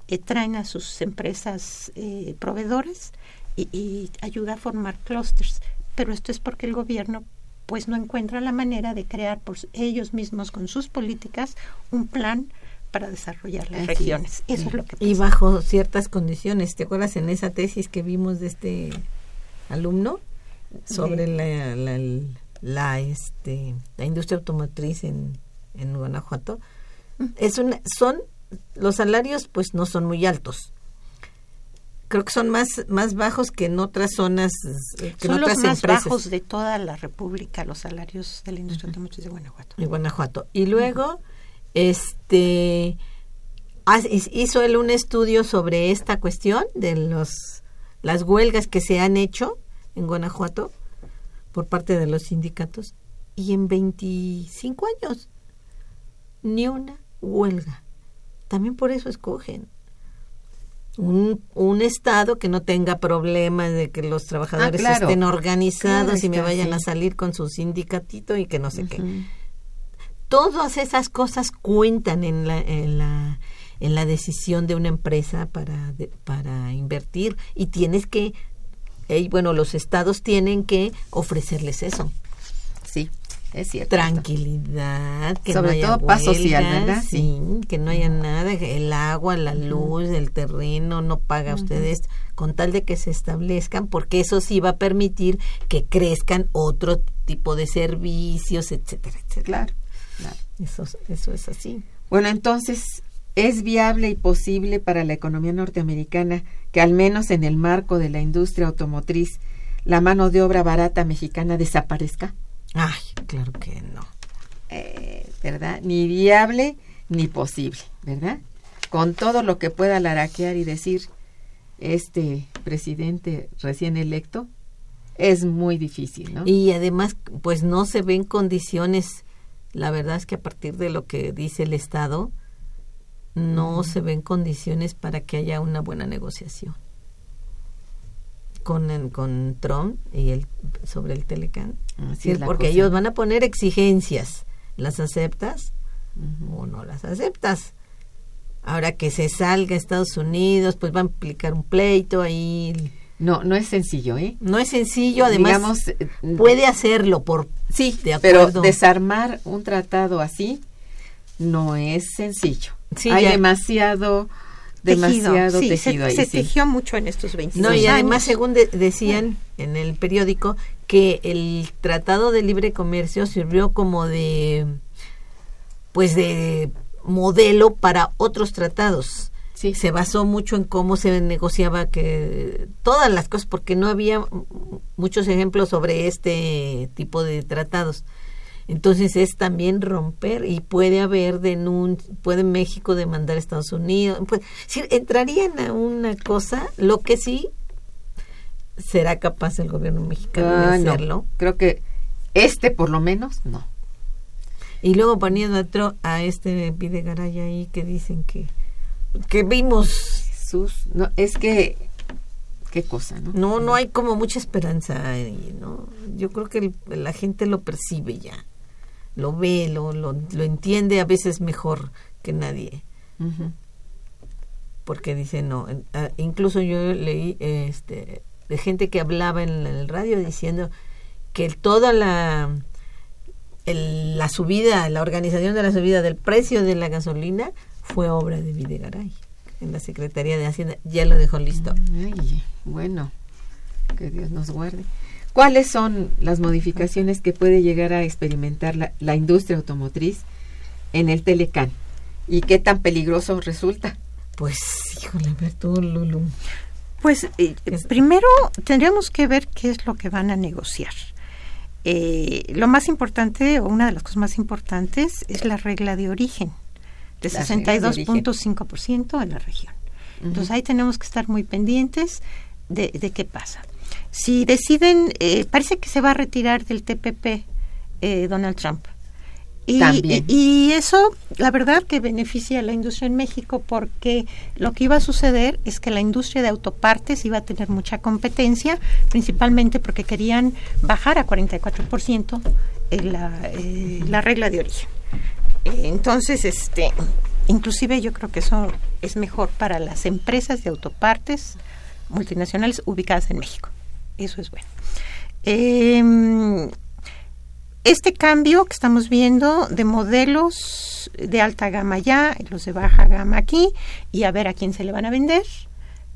eh, traen a sus empresas eh, proveedores y, y ayuda a formar clústeres. Pero esto es porque el gobierno pues no encuentra la manera de crear por ellos mismos con sus políticas un plan para desarrollar las Así regiones. es. Eso es lo que y pasa. bajo ciertas condiciones. ¿Te acuerdas en esa tesis que vimos de este alumno sobre la, la, la, este, la industria automotriz en, en Guanajuato? Es una, son los salarios pues no son muy altos. creo que son más más bajos que en otras zonas eh, en Son los más empresas bajos de toda la República, los salarios de la industria automotriz de Guanajuato. en Guanajuato y luego este hizo él un estudio sobre esta cuestión de los las huelgas que se han hecho en Guanajuato por parte de los sindicatos y en 25 años ni una huelga. También por eso escogen un, un estado que no tenga problemas de que los trabajadores Ah, claro. estén organizados Claro y me vayan sí. a salir con su sindicatito y que no sé qué todas esas cosas cuentan en la, en la, en la decisión de una empresa para, de- para invertir y tienes que, eh, bueno, los estados tienen que ofrecerles eso. Sí, es cierto. Tranquilidad, que Sobre no haya todo paz social, ¿verdad? Sí, que no haya nada, el agua, la luz, el terreno, no paga ustedes, con tal de que se establezcan, porque eso sí va a permitir que crezcan otro tipo de servicios, etcétera, etcétera. Claro, claro. Eso, eso es así. Bueno, entonces, ¿es viable y posible para la economía norteamericana que al menos en el marco de la industria automotriz la mano de obra barata mexicana desaparezca? Ay, claro que no. Eh, ¿Verdad? Ni viable ni posible, ¿verdad? Con todo lo que pueda laraquear y decir este presidente recién electo, es muy difícil, ¿no? Y además, pues no se ven condiciones, la verdad es que a partir de lo que dice el Estado, no se ven condiciones para que haya una buena negociación con, el- con Trump y el sobre el Telecan. Así Sí, es porque cosa. ellos van a poner exigencias. ¿Las aceptas o no las aceptas? Ahora que se salga a Estados Unidos, pues va a implicar un pleito ahí. No, no es sencillo, ¿eh? No es sencillo, además Digamos, eh, puede hacerlo por Sí, de pero acuerdo. desarmar un tratado así no es sencillo. Sí, Hay ya- demasiado, demasiado Sí, tejido se, ahí. se sí. tejió mucho en estos 20 No, y años. además, según de- decían en el periódico, que el Tratado de Libre Comercio sirvió como de, pues de modelo para otros tratados. Sí. Se basó mucho en cómo se negociaba que todas las cosas, porque no había muchos ejemplos sobre este tipo de tratados. Entonces es también romper y puede haber denun puede México demandar a Estados Unidos. Pues, sí, entrarían a una cosa, lo que sí será capaz el gobierno mexicano Ah, de no. hacerlo. Creo que este por lo menos no. Y luego poniendo otro a este Videgaray ahí que dicen que que vimos Jesús, no, es que qué cosa, ¿no? no no hay como mucha esperanza ahí, ¿no? Yo creo que el- la gente lo percibe ya. Lo ve, lo, lo, lo entiende a veces mejor que nadie. Porque dice no ah, incluso yo leí este de gente que hablaba en el radio diciendo que toda la el- la subida la organización de la subida del precio de la gasolina fue obra de Videgaray en la Secretaría de Hacienda ya lo dejó listo Ay, bueno, que Dios nos guarde. ¿Cuáles son las modificaciones que puede llegar a experimentar la, la industria automotriz en el Telecán? ¿Y qué tan peligroso resulta? pues híjole a ver tú Lulu Pues eh, primero tendríamos que ver qué es lo que van a negociar. Eh, lo más importante, o una de las cosas más importantes, es la regla de origen, de Las reglas de origen. 62.5% en la región. Entonces ahí tenemos que estar muy pendientes de, de qué pasa. Si deciden, eh, parece que se va a retirar del TPP eh, Donald Trump. Y, También. y- y eso, la verdad, que beneficia a la industria en México porque lo que iba a suceder es que la industria de autopartes iba a tener mucha competencia, principalmente porque querían bajar a 44% en la, eh, la regla de origen. Eh, Entonces, este, inclusive yo creo que eso es mejor para las empresas de autopartes multinacionales ubicadas en México. Eso es bueno. Em, este cambio que estamos viendo de modelos de alta gama ya, y los de baja gama aquí, y a ver a quién se le van a vender,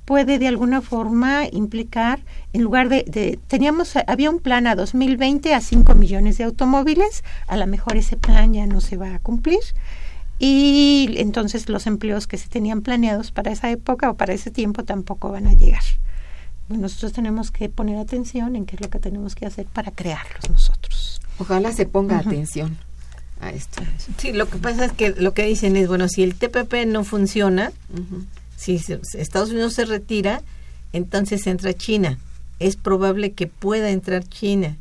puede de alguna forma implicar, en lugar de, de- teníamos, había un plan a 2020 a 5 millones de automóviles, a lo mejor ese plan ya no se va a cumplir, y entonces los empleos que se tenían planeados para esa época o para ese tiempo tampoco van a llegar. Nosotros tenemos que poner atención en qué es lo que tenemos que hacer para crearlos nosotros. Ojalá se ponga atención a esto. Sí, lo que pasa es que lo que dicen es, bueno, si el TPP no funciona, si Estados Unidos se retira, entonces entra China. Es probable que pueda entrar China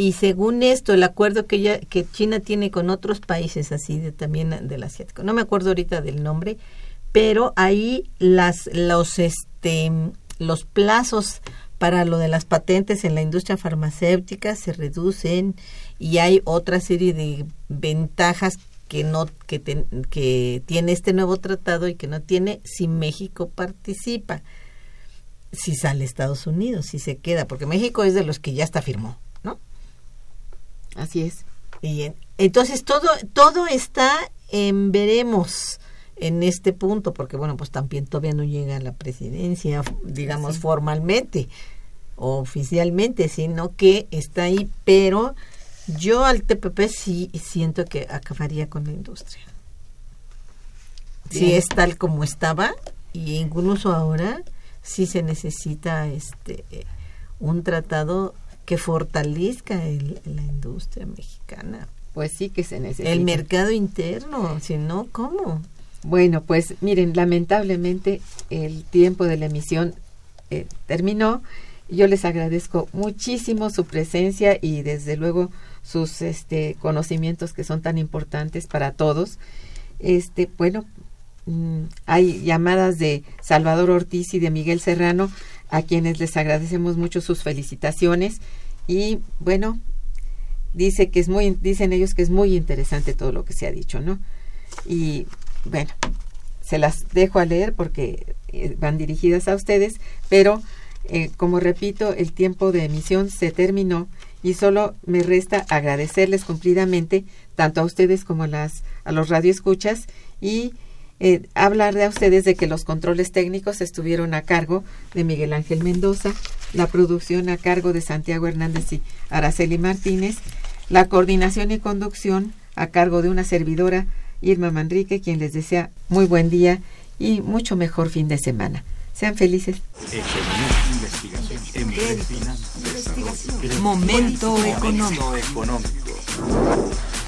y según esto el acuerdo que ya que China tiene con otros países así de también del asiático no me acuerdo ahorita del nombre pero ahí las los este los plazos para lo de las patentes en la industria farmacéutica se reducen y hay otra serie de ventajas que no que, que tiene este nuevo tratado y que no tiene si México participa si sale Estados Unidos si se queda porque México es de los que ya está firmó Así es. Y entonces todo, todo está en veremos en este punto, porque bueno, pues también todavía no llega a la presidencia, digamos formalmente, oficialmente, sino que está ahí, pero yo al TPP sí siento que acabaría con la industria. Si es tal como estaba, y incluso ahora sí se necesita este un tratado que fortalezca la industria mexicana. Pues sí que se necesita. El mercado interno, si no, ¿cómo? Bueno, pues miren, lamentablemente el tiempo de la emisión eh, terminó. Yo les agradezco muchísimo su presencia y desde luego sus este, conocimientos que son tan importantes para todos. Este, bueno, mm, hay llamadas de Salvador Ortiz y de Miguel Serrano a quienes les agradecemos mucho sus felicitaciones y bueno, dice que es muy, dicen ellos que es muy interesante todo lo que se ha dicho, ¿no? Y bueno, se las dejo a leer porque eh, van dirigidas a ustedes, pero eh, como repito, el tiempo de emisión se terminó y solo me resta agradecerles cumplidamente tanto a ustedes como a las a los radioescuchas y eh, hablar de a ustedes de que los controles técnicos estuvieron a cargo de Miguel Ángel Mendoza, la producción a cargo de Santiago Hernández y Araceli Martínez, la coordinación y conducción a cargo de una servidora, Irma Manrique, quien les desea muy buen día y mucho mejor fin de semana. Sean felices. Momento económico.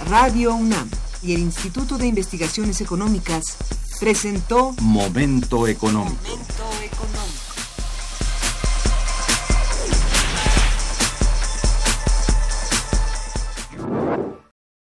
Radio UNAM y el Instituto de Investigaciones Económicas presentó Momento Económico.